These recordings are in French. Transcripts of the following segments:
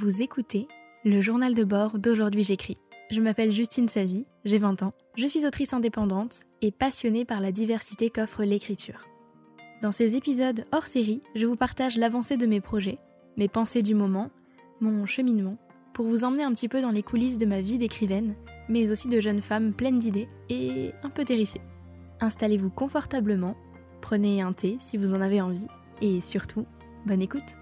Vous écoutez le journal de bord d'aujourd'hui j'écris. Je m'appelle Justine Savy, j'ai 20 ans, je suis autrice indépendante et passionnée par la diversité qu'offre l'écriture. Dans ces épisodes hors série, je vous partage l'avancée de mes projets, mes pensées du moment, mon cheminement, pour vous emmener un petit peu dans les coulisses de ma vie d'écrivaine, mais aussi de jeune femme pleine d'idées et un peu terrifiée. Installez-vous confortablement, prenez un thé si vous en avez envie, et surtout, bonne écoute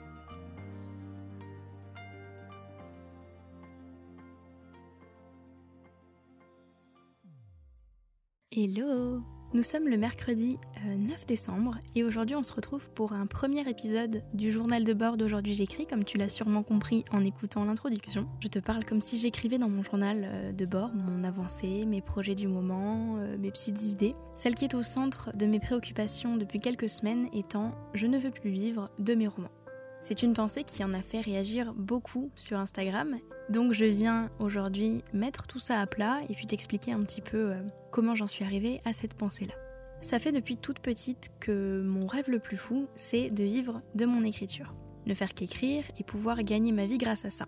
Hello Nous sommes le mercredi 9 euh, décembre et aujourd'hui on se retrouve pour un premier épisode du journal de bord d'aujourd'hui j'écris comme tu l'as sûrement compris en écoutant l'introduction. Je te parle comme si j'écrivais dans mon journal euh, de bord mon avancée, mes projets du moment, euh, mes petites idées. Celle qui est au centre de mes préoccupations depuis quelques semaines étant je ne veux plus vivre de mes romans. C'est une pensée qui en a fait réagir beaucoup sur Instagram. Donc je viens aujourd'hui mettre tout ça à plat et puis t'expliquer un petit peu euh, comment j'en suis arrivée à cette pensée-là. Ça fait depuis toute petite que mon rêve le plus fou, c'est de vivre de mon écriture. Ne faire qu'écrire et pouvoir gagner ma vie grâce à ça.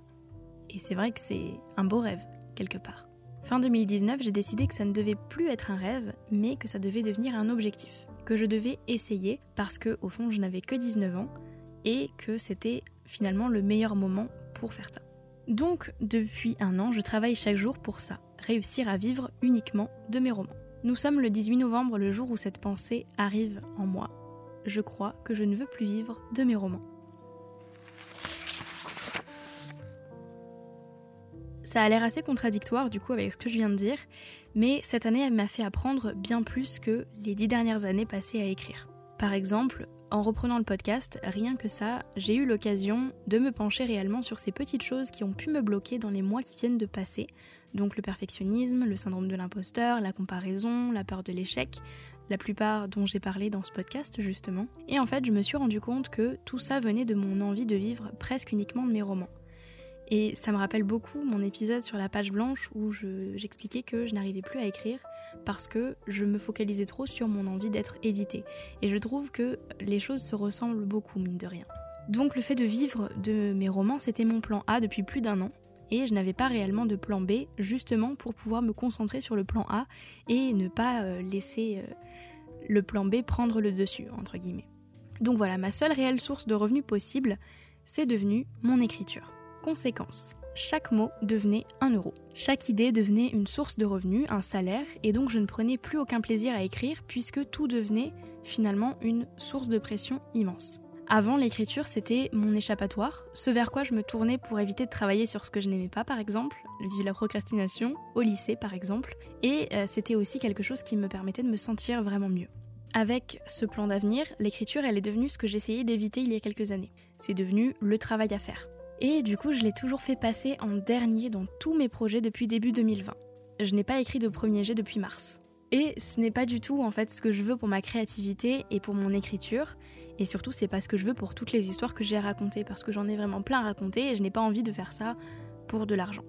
Et c'est vrai que c'est un beau rêve, quelque part. Fin 2019, j'ai décidé que ça ne devait plus être un rêve, mais que ça devait devenir un objectif. Que je devais essayer parce que, au fond, je n'avais que 19 ans et que c'était finalement le meilleur moment pour faire ça. Donc depuis un an, je travaille chaque jour pour ça, réussir à vivre uniquement de mes romans. Nous sommes le 18 novembre, le jour où cette pensée arrive en moi. Je crois que je ne veux plus vivre de mes romans. Ça a l'air assez contradictoire du coup avec ce que je viens de dire, mais cette année elle m'a fait apprendre bien plus que les dix dernières années passées à écrire. Par exemple, en reprenant le podcast, rien que ça, j'ai eu l'occasion de me pencher réellement sur ces petites choses qui ont pu me bloquer dans les mois qui viennent de passer. Donc le perfectionnisme, le syndrome de l'imposteur, la comparaison, la peur de l'échec, la plupart dont j'ai parlé dans ce podcast justement. Et en fait, je me suis rendu compte que tout ça venait de mon envie de vivre presque uniquement de mes romans. Et ça me rappelle beaucoup mon épisode sur la page blanche où j'expliquais que je n'arrivais plus à écrire parce que je me focalisais trop sur mon envie d'être édité. Et je trouve que les choses se ressemblent beaucoup, mine de rien. Donc le fait de vivre de mes romans, c'était mon plan A depuis plus d'un an. Et je n'avais pas réellement de plan B, justement pour pouvoir me concentrer sur le plan A et ne pas euh, laisser euh, le plan B prendre le dessus, entre guillemets. Donc voilà, ma seule réelle source de revenus possible, c'est devenu mon écriture. Conséquence, chaque mot devenait un euro. Chaque idée devenait une source de revenus, un salaire, et donc je ne prenais plus aucun plaisir à écrire puisque tout devenait finalement une source de pression immense. Avant, l'écriture, c'était mon échappatoire, ce vers quoi je me tournais pour éviter de travailler sur ce que je n'aimais pas, par exemple, vivre la procrastination, au lycée, par exemple, et euh, c'était aussi quelque chose qui me permettait de me sentir vraiment mieux. Avec ce plan d'avenir, l'écriture, elle est devenue ce que j'essayais d'éviter il y a quelques années. C'est devenu le travail à faire. Et du coup, je l'ai toujours fait passer en dernier dans tous mes projets depuis début 2020. Je n'ai pas écrit de premier jet depuis mars. Et ce n'est pas du tout en fait ce que je veux pour ma créativité et pour mon écriture. Et surtout, c'est pas ce que je veux pour toutes les histoires que j'ai à raconter, parce que j'en ai vraiment plein à raconter et je n'ai pas envie de faire ça pour de l'argent.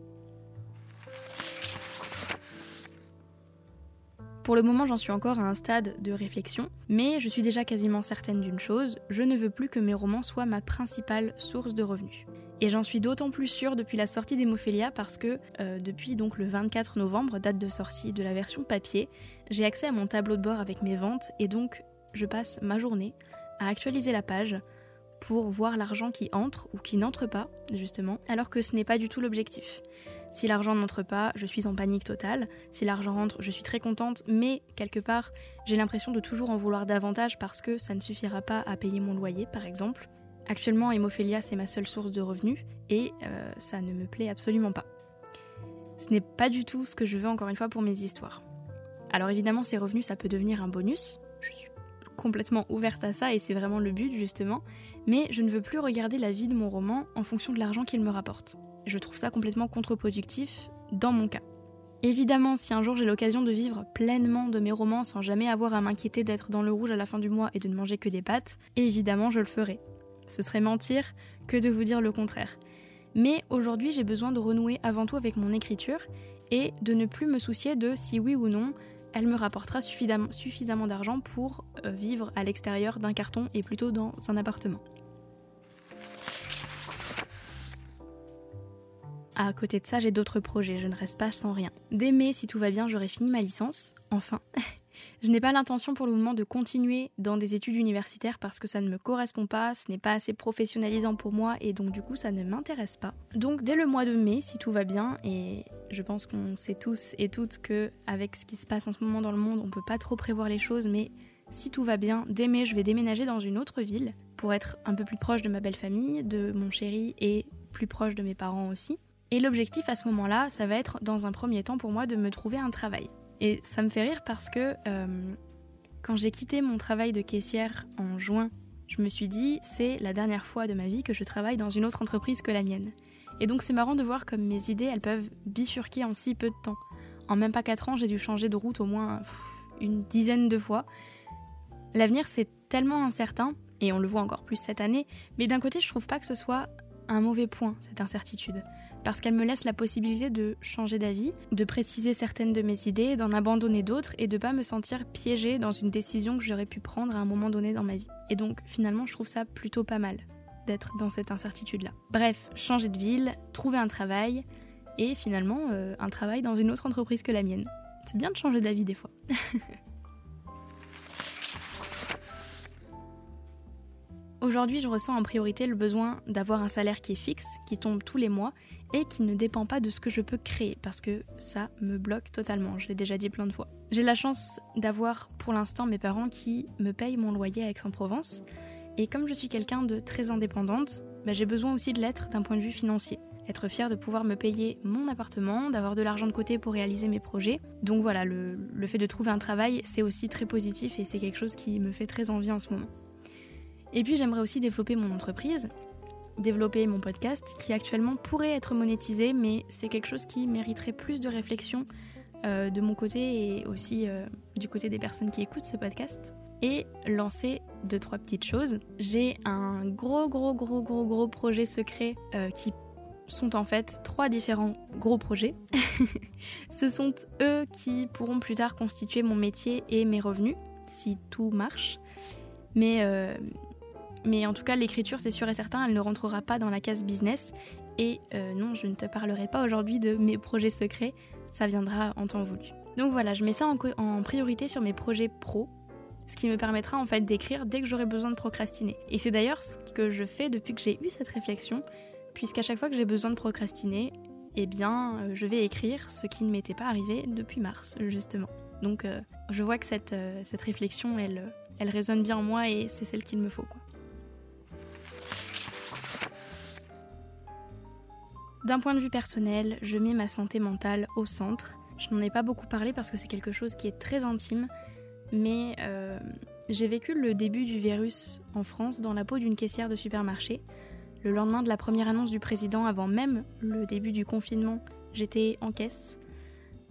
Pour le moment, j'en suis encore à un stade de réflexion, mais je suis déjà quasiment certaine d'une chose, je ne veux plus que mes romans soient ma principale source de revenus. Et j'en suis d'autant plus sûre depuis la sortie d'Hémophilia parce que euh, depuis donc le 24 novembre, date de sortie de la version papier, j'ai accès à mon tableau de bord avec mes ventes et donc je passe ma journée à actualiser la page pour voir l'argent qui entre ou qui n'entre pas, justement, alors que ce n'est pas du tout l'objectif. Si l'argent n'entre pas, je suis en panique totale. Si l'argent rentre, je suis très contente, mais quelque part, j'ai l'impression de toujours en vouloir davantage parce que ça ne suffira pas à payer mon loyer, par exemple. Actuellement, Hémophilia, c'est ma seule source de revenus et euh, ça ne me plaît absolument pas. Ce n'est pas du tout ce que je veux encore une fois pour mes histoires. Alors évidemment, ces revenus, ça peut devenir un bonus. Je suis complètement ouverte à ça et c'est vraiment le but justement. Mais je ne veux plus regarder la vie de mon roman en fonction de l'argent qu'il me rapporte. Je trouve ça complètement contre-productif dans mon cas. Évidemment, si un jour j'ai l'occasion de vivre pleinement de mes romans sans jamais avoir à m'inquiéter d'être dans le rouge à la fin du mois et de ne manger que des pâtes, évidemment je le ferai. Ce serait mentir que de vous dire le contraire. Mais aujourd'hui, j'ai besoin de renouer avant tout avec mon écriture et de ne plus me soucier de si oui ou non elle me rapportera suffisamment d'argent pour euh, vivre à l'extérieur d'un carton et plutôt dans un appartement. À côté de ça, j'ai d'autres projets, je ne reste pas sans rien. Dès mai, si tout va bien, j'aurai fini ma licence, enfin. je n'ai pas l'intention pour le moment de continuer dans des études universitaires parce que ça ne me correspond pas, ce n'est pas assez professionnalisant pour moi et donc du coup ça ne m'intéresse pas. Donc dès le mois de mai, si tout va bien, et je pense qu'on sait tous et toutes que avec ce qui se passe en ce moment dans le monde, on peut pas trop prévoir les choses, mais si tout va bien, dès mai, je vais déménager dans une autre ville pour être un peu plus proche de ma belle famille, de mon chéri et plus proche de mes parents aussi. Et l'objectif à ce moment-là, ça va être dans un premier temps pour moi de me trouver un travail. Et ça me fait rire parce que euh, quand j'ai quitté mon travail de caissière en juin, je me suis dit c'est la dernière fois de ma vie que je travaille dans une autre entreprise que la mienne. Et donc c'est marrant de voir comme mes idées elles peuvent bifurquer en si peu de temps. En même pas 4 ans, j'ai dû changer de route au moins une dizaine de fois. L'avenir c'est tellement incertain, et on le voit encore plus cette année, mais d'un côté je trouve pas que ce soit un mauvais point, cette incertitude parce qu'elle me laisse la possibilité de changer d'avis, de préciser certaines de mes idées, d'en abandonner d'autres et de pas me sentir piégée dans une décision que j'aurais pu prendre à un moment donné dans ma vie. Et donc finalement, je trouve ça plutôt pas mal d'être dans cette incertitude-là. Bref, changer de ville, trouver un travail et finalement euh, un travail dans une autre entreprise que la mienne. C'est bien de changer d'avis des fois. Aujourd'hui, je ressens en priorité le besoin d'avoir un salaire qui est fixe, qui tombe tous les mois et qui ne dépend pas de ce que je peux créer parce que ça me bloque totalement, je l'ai déjà dit plein de fois. J'ai la chance d'avoir pour l'instant mes parents qui me payent mon loyer à Aix-en-Provence et comme je suis quelqu'un de très indépendante, bah, j'ai besoin aussi de l'être d'un point de vue financier. Être fière de pouvoir me payer mon appartement, d'avoir de l'argent de côté pour réaliser mes projets. Donc voilà, le, le fait de trouver un travail, c'est aussi très positif et c'est quelque chose qui me fait très envie en ce moment. Et puis j'aimerais aussi développer mon entreprise développer mon podcast qui actuellement pourrait être monétisé, mais c'est quelque chose qui mériterait plus de réflexion euh, de mon côté et aussi euh, du côté des personnes qui écoutent ce podcast. Et lancer deux, trois petites choses. J'ai un gros, gros, gros, gros, gros projet secret euh, qui sont en fait trois différents gros projets. Ce sont eux qui pourront plus tard constituer mon métier et mes revenus, si tout marche. Mais mais en tout cas, l'écriture, c'est sûr et certain, elle ne rentrera pas dans la case business. Et euh, non, je ne te parlerai pas aujourd'hui de mes projets secrets, ça viendra en temps voulu. Donc voilà, je mets ça en, priorité sur mes projets pro, ce qui me permettra en fait d'écrire dès que j'aurai besoin de procrastiner. Et c'est d'ailleurs ce que je fais depuis que j'ai eu cette réflexion, puisqu'à chaque fois que j'ai besoin de procrastiner, eh bien, euh, je vais écrire ce qui ne m'était pas arrivé depuis mars, justement. Donc euh, je vois que cette, cette réflexion, elle, elle résonne bien en moi et c'est celle qu'il me faut, quoi. D'un point de vue personnel, je mets ma santé mentale au centre. Je n'en ai pas beaucoup parlé parce que c'est quelque chose qui est très intime, mais euh, j'ai vécu le début du virus en France dans la peau d'une caissière de supermarché. Le lendemain de la première annonce du président, avant même le début du confinement, j'étais en caisse,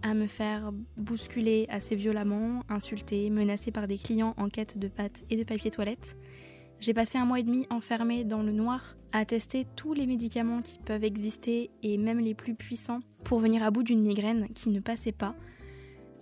à me faire bousculer assez violemment, insulter, menacée par des clients en quête de pâtes et de papier toilette. J'ai passé un mois et demi enfermé dans le noir à tester tous les médicaments qui peuvent exister et même les plus puissants pour venir à bout d'une migraine qui ne passait pas.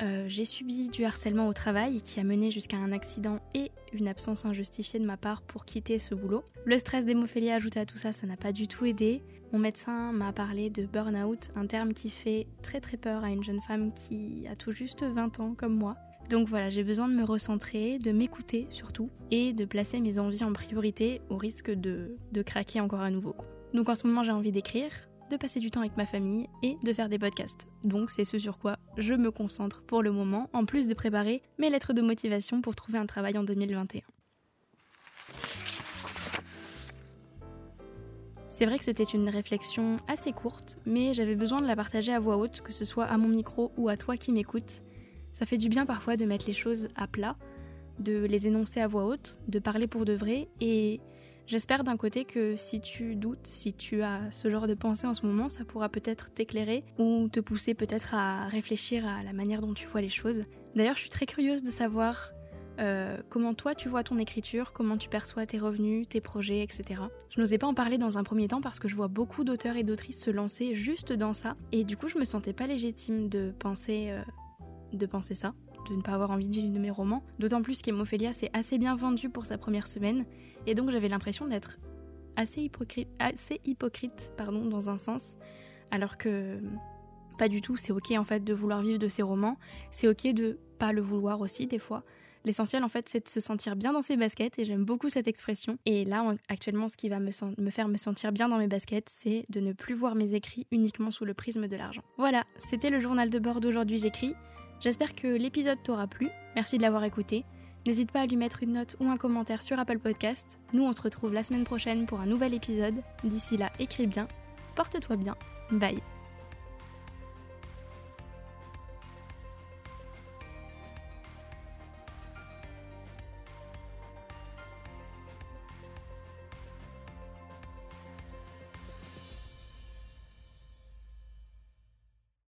Euh, j'ai subi du harcèlement au travail qui a mené jusqu'à un accident et une absence injustifiée de ma part pour quitter ce boulot. Le stress d'hémophilie ajouté à tout ça, ça n'a pas du tout aidé. Mon médecin m'a parlé de burn-out, un terme qui fait très très peur à une jeune femme qui a tout juste 20 ans comme moi. Donc voilà, j'ai besoin de me recentrer, de m'écouter surtout, et de placer mes envies en priorité au risque de, craquer encore à nouveau. Donc en ce moment j'ai envie d'écrire, de passer du temps avec ma famille et de faire des podcasts. Donc c'est ce sur quoi je me concentre pour le moment, en plus de préparer mes lettres de motivation pour trouver un travail en 2021. C'est vrai que c'était une réflexion assez courte, mais j'avais besoin de la partager à voix haute, que ce soit à mon micro ou à toi qui m'écoutes, ça fait du bien parfois de mettre les choses à plat, de les énoncer à voix haute, de parler pour de vrai et j'espère d'un côté que si tu doutes, si tu as ce genre de pensée en ce moment, ça pourra peut-être t'éclairer ou te pousser peut-être à réfléchir à la manière dont tu vois les choses. D'ailleurs, je suis très curieuse de savoir euh, comment toi tu vois ton écriture, comment tu perçois tes revenus, tes projets, etc. Je n'osais pas en parler dans un premier temps parce que je vois beaucoup d'auteurs et d'autrices se lancer juste dans ça et du coup je me sentais pas légitime de penser euh, de penser ça, de ne pas avoir envie de vivre de mes romans. D'autant plus qu'Hémophilia s'est assez bien vendu pour sa première semaine, et donc j'avais l'impression d'être assez hypocrite, assez hypocrite pardon, dans un sens, Alors que pas du tout, c'est ok en fait de vouloir vivre de ses romans, c'est ok de pas le vouloir aussi des fois. L'essentiel en fait c'est de se sentir bien dans ses baskets et j'aime beaucoup cette expression. Et là actuellement ce qui va me, me, faire me sentir bien dans mes baskets c'est de ne plus voir mes écrits uniquement sous le prisme de l'argent. Voilà, c'était le journal de bord d'aujourd'hui j'écris. J'espère que l'épisode t'aura plu, merci de l'avoir écouté. N'hésite pas à lui mettre une note ou un commentaire sur Apple Podcast. Nous, on se retrouve la semaine prochaine pour un nouvel épisode. D'ici là, écris bien, porte-toi bien. Bye